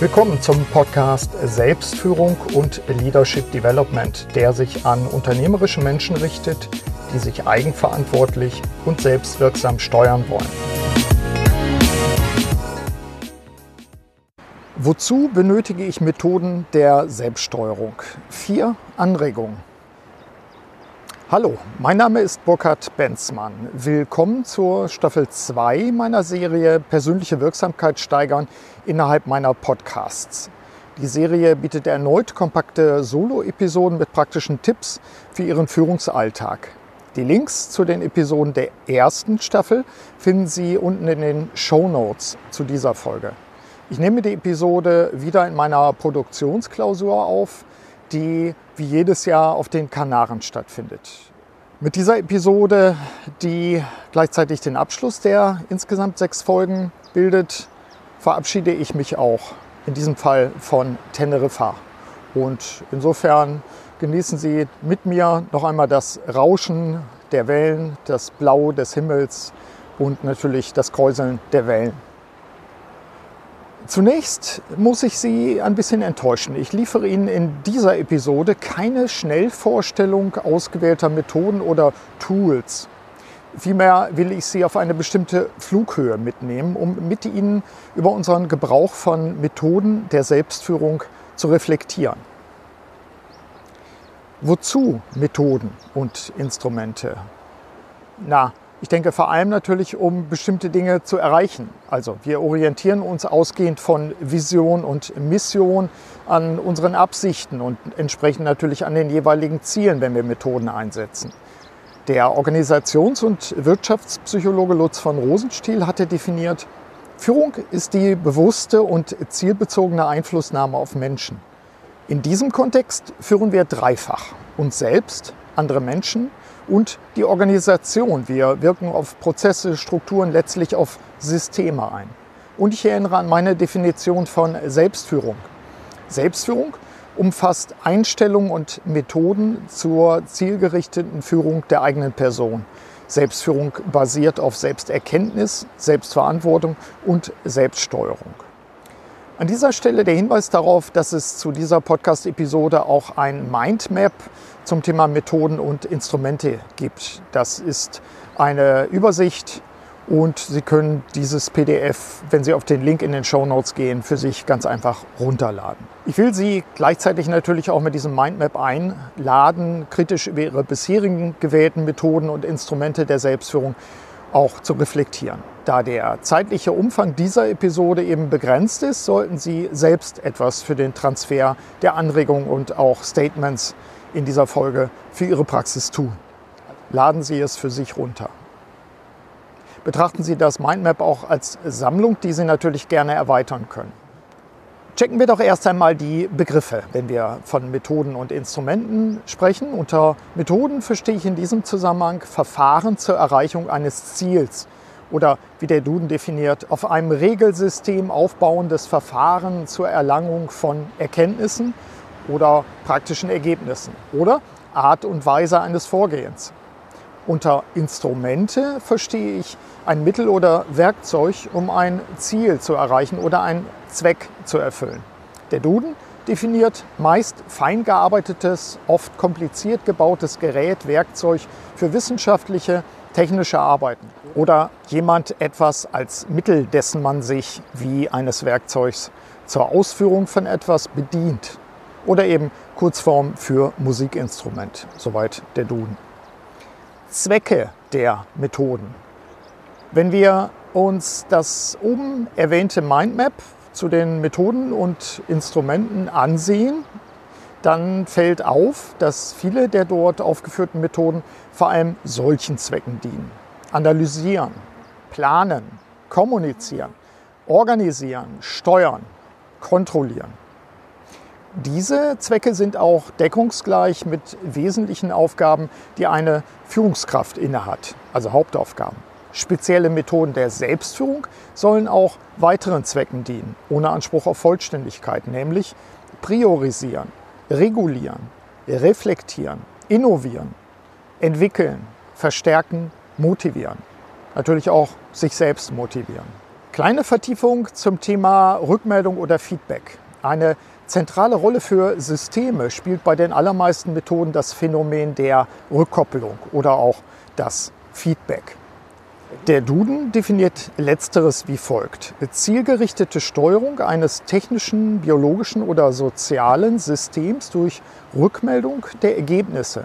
Willkommen zum Podcast Selbstführung und Leadership Development, der sich an unternehmerische Menschen richtet, die sich eigenverantwortlich und selbstwirksam steuern wollen. Wozu benötige ich Methoden der Selbststeuerung? Vier Anregungen. Hallo, mein Name ist Burkhard Benzmann. Willkommen zur Staffel 2 meiner Serie Persönliche Wirksamkeit steigern innerhalb meiner Podcasts. Die Serie bietet erneut kompakte Solo-Episoden mit praktischen Tipps für Ihren Führungsalltag. Die Links zu den Episoden der ersten Staffel finden Sie unten in den Show Notes zu dieser Folge. Ich nehme die Episode wieder in meiner Produktionsklausur auf die wie jedes Jahr auf den Kanaren stattfindet. Mit dieser Episode, die gleichzeitig den Abschluss der insgesamt sechs Folgen bildet, verabschiede ich mich auch in diesem Fall von Teneriffa. Und insofern genießen Sie mit mir noch einmal das Rauschen der Wellen, das Blau des Himmels und natürlich das Kräuseln der Wellen. Zunächst muss ich Sie ein bisschen enttäuschen. Ich liefere Ihnen in dieser Episode keine Schnellvorstellung ausgewählter Methoden oder Tools. Vielmehr will ich Sie auf eine bestimmte Flughöhe mitnehmen, um mit Ihnen über unseren Gebrauch von Methoden der Selbstführung zu reflektieren. Wozu Methoden und Instrumente? Na, ich denke vor allem natürlich, um bestimmte Dinge zu erreichen. Also wir orientieren uns ausgehend von Vision und Mission an unseren Absichten und entsprechend natürlich an den jeweiligen Zielen, wenn wir Methoden einsetzen. Der Organisations- und Wirtschaftspsychologe Lutz von Rosenstiel hatte definiert, Führung ist die bewusste und zielbezogene Einflussnahme auf Menschen. In diesem Kontext führen wir dreifach uns selbst, andere Menschen und die Organisation. Wir wirken auf Prozesse, Strukturen, letztlich auf Systeme ein. Und ich erinnere an meine Definition von Selbstführung. Selbstführung umfasst Einstellungen und Methoden zur zielgerichteten Führung der eigenen Person. Selbstführung basiert auf Selbsterkenntnis, Selbstverantwortung und Selbststeuerung. An dieser Stelle der Hinweis darauf, dass es zu dieser Podcast-Episode auch ein Mindmap zum Thema Methoden und Instrumente gibt. Das ist eine Übersicht und Sie können dieses PDF, wenn Sie auf den Link in den Show Notes gehen, für sich ganz einfach runterladen. Ich will Sie gleichzeitig natürlich auch mit diesem Mindmap einladen, kritisch über Ihre bisherigen gewählten Methoden und Instrumente der Selbstführung auch zu reflektieren. Da der zeitliche Umfang dieser Episode eben begrenzt ist, sollten Sie selbst etwas für den Transfer der Anregungen und auch Statements in dieser Folge für Ihre Praxis tun. Laden Sie es für sich runter. Betrachten Sie das Mindmap auch als Sammlung, die Sie natürlich gerne erweitern können. Checken wir doch erst einmal die Begriffe, wenn wir von Methoden und Instrumenten sprechen. Unter Methoden verstehe ich in diesem Zusammenhang Verfahren zur Erreichung eines Ziels oder wie der Duden definiert, auf einem Regelsystem aufbauendes Verfahren zur Erlangung von Erkenntnissen oder praktischen Ergebnissen oder Art und Weise eines Vorgehens. Unter Instrumente verstehe ich ein Mittel oder Werkzeug, um ein Ziel zu erreichen oder einen Zweck zu erfüllen. Der Duden definiert meist fein gearbeitetes, oft kompliziert gebautes Gerät, Werkzeug für wissenschaftliche, technische Arbeiten oder jemand etwas als Mittel, dessen man sich wie eines Werkzeugs zur Ausführung von etwas bedient oder eben Kurzform für Musikinstrument. Soweit der Duden. Zwecke der Methoden. Wenn wir uns das oben erwähnte Mindmap zu den Methoden und Instrumenten ansehen, dann fällt auf, dass viele der dort aufgeführten Methoden vor allem solchen Zwecken dienen. Analysieren, planen, kommunizieren, organisieren, steuern, kontrollieren. Diese Zwecke sind auch deckungsgleich mit wesentlichen Aufgaben, die eine Führungskraft innehat, also Hauptaufgaben. Spezielle Methoden der Selbstführung sollen auch weiteren Zwecken dienen, ohne Anspruch auf Vollständigkeit, nämlich priorisieren, regulieren, reflektieren, innovieren, entwickeln, verstärken, motivieren. Natürlich auch sich selbst motivieren. Kleine Vertiefung zum Thema Rückmeldung oder Feedback. Eine zentrale Rolle für Systeme spielt bei den allermeisten Methoden das Phänomen der Rückkopplung oder auch das Feedback. Der Duden definiert letzteres wie folgt. Zielgerichtete Steuerung eines technischen, biologischen oder sozialen Systems durch Rückmeldung der Ergebnisse,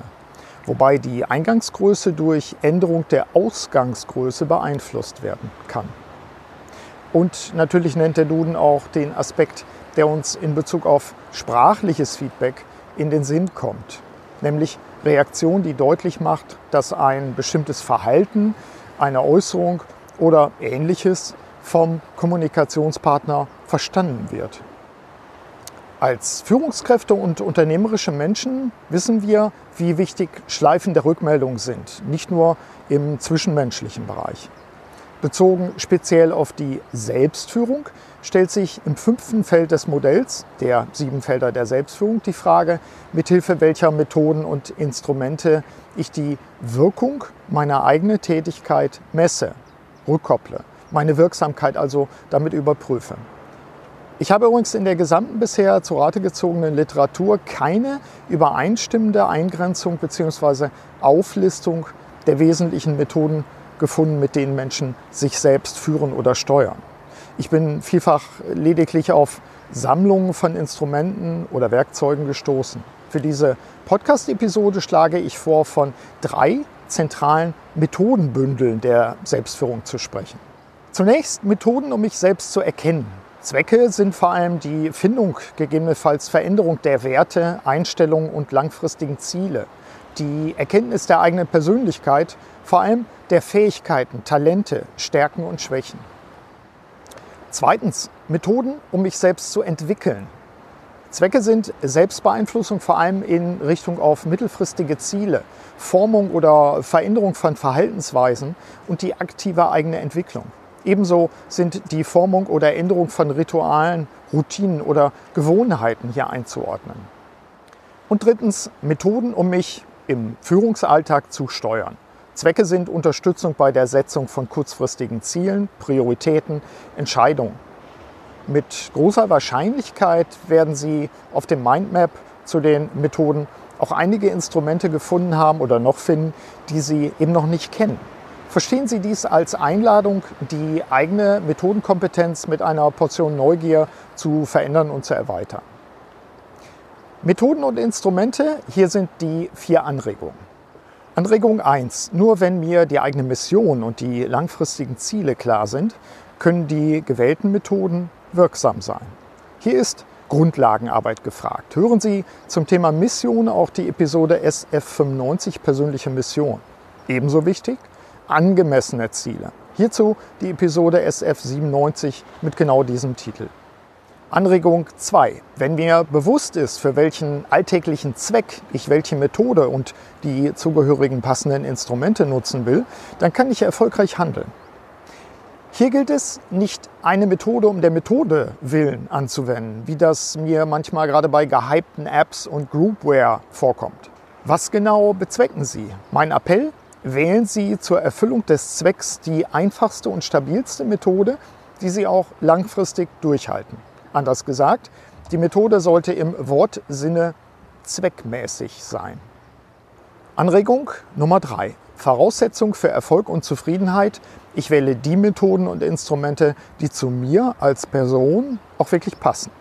wobei die Eingangsgröße durch Änderung der Ausgangsgröße beeinflusst werden kann. Und natürlich nennt der Duden auch den Aspekt, der uns in Bezug auf sprachliches Feedback in den Sinn kommt, nämlich Reaktion, die deutlich macht, dass ein bestimmtes Verhalten eine Äußerung oder ähnliches vom Kommunikationspartner verstanden wird. Als Führungskräfte und unternehmerische Menschen wissen wir, wie wichtig Schleifen der Rückmeldung sind, nicht nur im zwischenmenschlichen Bereich. Bezogen speziell auf die Selbstführung stellt sich im fünften Feld des Modells, der sieben Felder der Selbstführung, die Frage, mithilfe welcher Methoden und Instrumente ich die Wirkung meiner eigenen Tätigkeit messe, rückkopple, meine Wirksamkeit also damit überprüfe. Ich habe übrigens in der gesamten bisher zu Rate gezogenen Literatur keine übereinstimmende Eingrenzung bzw. Auflistung der wesentlichen Methoden gefunden, mit denen Menschen sich selbst führen oder steuern. Ich bin vielfach lediglich auf Sammlungen von Instrumenten oder Werkzeugen gestoßen. Für diese Podcast-Episode schlage ich vor, von drei zentralen Methodenbündeln der Selbstführung zu sprechen. Zunächst Methoden, um mich selbst zu erkennen. Zwecke sind vor allem die Findung, gegebenenfalls Veränderung der Werte, Einstellungen und langfristigen Ziele, die Erkenntnis der eigenen Persönlichkeit, vor allem der Fähigkeiten, Talente, Stärken und Schwächen. Zweitens, Methoden, um mich selbst zu entwickeln. Zwecke sind Selbstbeeinflussung vor allem in Richtung auf mittelfristige Ziele, Formung oder Veränderung von Verhaltensweisen und die aktive eigene Entwicklung. Ebenso sind die Formung oder Änderung von Ritualen, Routinen oder Gewohnheiten hier einzuordnen. Und drittens Methoden, um mich im Führungsalltag zu steuern. Zwecke sind Unterstützung bei der Setzung von kurzfristigen Zielen, Prioritäten, Entscheidungen. Mit großer Wahrscheinlichkeit werden Sie auf dem Mindmap zu den Methoden auch einige Instrumente gefunden haben oder noch finden, die Sie eben noch nicht kennen. Verstehen Sie dies als Einladung, die eigene Methodenkompetenz mit einer Portion Neugier zu verändern und zu erweitern. Methoden und Instrumente, hier sind die vier Anregungen. Anregung 1. Nur wenn mir die eigene Mission und die langfristigen Ziele klar sind, können die gewählten Methoden wirksam sein. Hier ist Grundlagenarbeit gefragt. Hören Sie zum Thema Mission auch die Episode SF95 persönliche Mission. Ebenso wichtig, angemessene Ziele. Hierzu die Episode SF97 mit genau diesem Titel. Anregung 2. Wenn mir bewusst ist, für welchen alltäglichen Zweck ich welche Methode und die zugehörigen passenden Instrumente nutzen will, dann kann ich erfolgreich handeln. Hier gilt es, nicht eine Methode um der Methode willen anzuwenden, wie das mir manchmal gerade bei gehypten Apps und Groupware vorkommt. Was genau bezwecken Sie? Mein Appell, wählen Sie zur Erfüllung des Zwecks die einfachste und stabilste Methode, die Sie auch langfristig durchhalten. Anders gesagt, die Methode sollte im Wortsinne zweckmäßig sein. Anregung Nummer drei: Voraussetzung für Erfolg und Zufriedenheit. Ich wähle die Methoden und Instrumente, die zu mir als Person auch wirklich passen.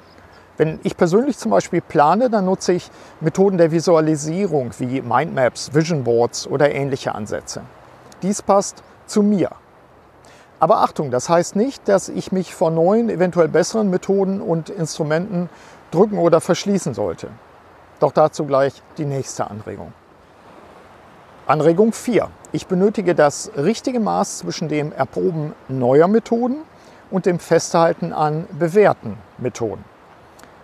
Wenn ich persönlich zum Beispiel plane, dann nutze ich Methoden der Visualisierung wie Mindmaps, Vision Boards oder ähnliche Ansätze. Dies passt zu mir. Aber Achtung, das heißt nicht, dass ich mich vor neuen, eventuell besseren Methoden und Instrumenten drücken oder verschließen sollte. Doch dazu gleich die nächste Anregung. Anregung 4. Ich benötige das richtige Maß zwischen dem Erproben neuer Methoden und dem Festhalten an bewährten Methoden.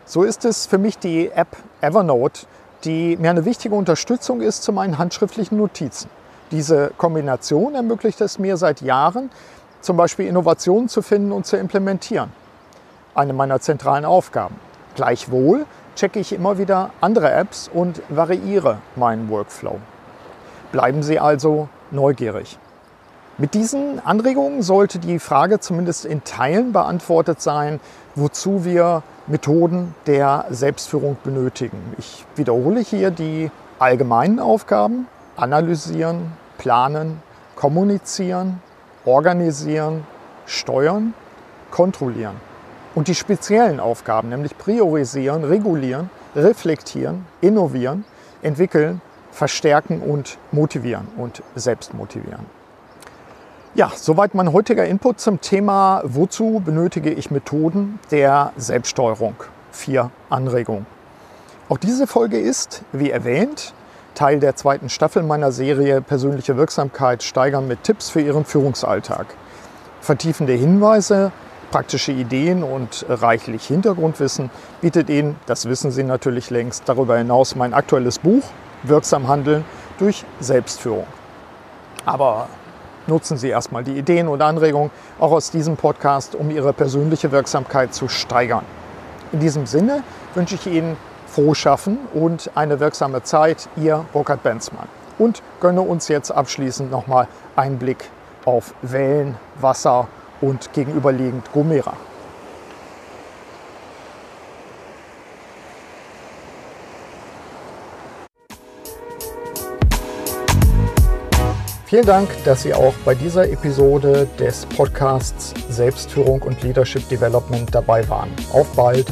So ist es für mich die App Evernote, die mir eine wichtige Unterstützung ist zu meinen handschriftlichen Notizen. Diese Kombination ermöglicht es mir seit Jahren, zum Beispiel Innovationen zu finden und zu implementieren. Eine meiner zentralen Aufgaben. Gleichwohl checke ich immer wieder andere Apps und variiere meinen Workflow. Bleiben Sie also neugierig. Mit diesen Anregungen sollte die Frage zumindest in Teilen beantwortet sein, wozu wir Methoden der Selbstführung benötigen. Ich wiederhole hier die allgemeinen Aufgaben, analysieren, planen, kommunizieren, organisieren, steuern, kontrollieren. Und die speziellen Aufgaben, nämlich priorisieren, regulieren, reflektieren, innovieren, entwickeln, verstärken und motivieren und selbst motivieren. Ja, soweit mein heutiger Input zum Thema, wozu benötige ich Methoden der Selbststeuerung? Vier Anregungen. Auch diese Folge ist, wie erwähnt, Teil der zweiten Staffel meiner Serie Persönliche Wirksamkeit steigern mit Tipps für Ihren Führungsalltag. Vertiefende Hinweise, praktische Ideen und reichlich Hintergrundwissen bietet Ihnen, das wissen Sie natürlich längst, darüber hinaus mein aktuelles Buch Wirksam Handeln durch Selbstführung. Aber nutzen Sie erstmal die Ideen und Anregungen auch aus diesem Podcast, um Ihre persönliche Wirksamkeit zu steigern. In diesem Sinne wünsche ich Ihnen frohes Schaffen und eine wirksame Zeit. Ihr Burkhard Benzmann. Und gönne uns jetzt abschließend nochmal einen Blick auf Wellen, Wasser und gegenüberliegend Gomera. Vielen Dank, dass Sie auch bei dieser Episode des Podcasts Selbstführung und Leadership Development dabei waren. Auf bald!